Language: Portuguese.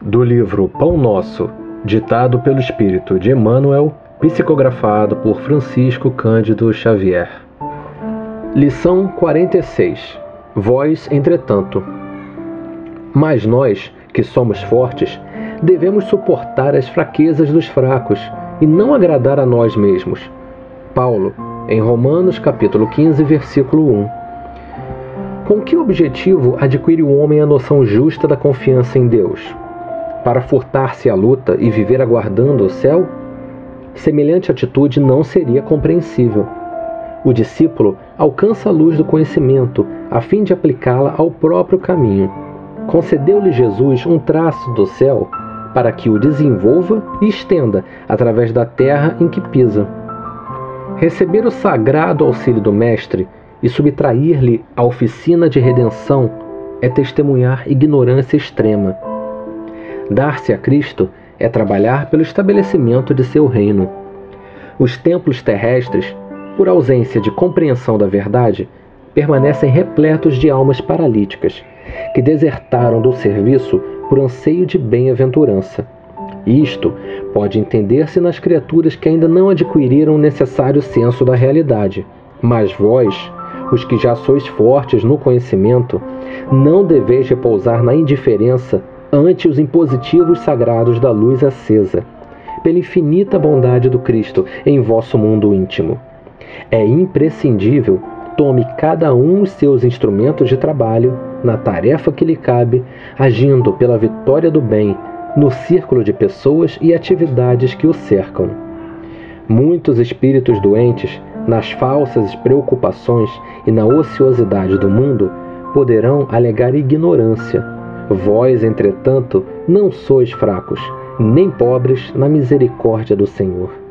Do livro Pão Nosso, ditado pelo Espírito de Emmanuel, psicografado por Francisco Cândido Xavier. Lição 46. Vós, entretanto. Mas nós, que somos fortes, devemos suportar as fraquezas dos fracos e não agradar a nós mesmos. Paulo, em Romanos capítulo 15, versículo 1. Com que objetivo adquire o homem a noção justa da confiança em Deus? Para furtar-se à luta e viver aguardando o céu? Semelhante atitude não seria compreensível. O discípulo alcança a luz do conhecimento a fim de aplicá-la ao próprio caminho. Concedeu-lhe Jesus um traço do céu para que o desenvolva e estenda através da terra em que pisa. Receber o sagrado auxílio do Mestre e subtrair-lhe a oficina de redenção é testemunhar ignorância extrema. Dar-se a Cristo é trabalhar pelo estabelecimento de seu reino. Os templos terrestres, por ausência de compreensão da verdade, permanecem repletos de almas paralíticas, que desertaram do serviço por anseio de bem-aventurança. Isto pode entender-se nas criaturas que ainda não adquiriram o necessário senso da realidade. Mas vós, os que já sois fortes no conhecimento, não deveis repousar na indiferença ante os impositivos sagrados da luz acesa, pela infinita bondade do Cristo em vosso mundo íntimo. É imprescindível tome cada um os seus instrumentos de trabalho na tarefa que lhe cabe, agindo pela vitória do bem no círculo de pessoas e atividades que o cercam. Muitos espíritos doentes, nas falsas preocupações e na ociosidade do mundo, poderão alegar ignorância. Vós, entretanto, não sois fracos, nem pobres na misericórdia do Senhor.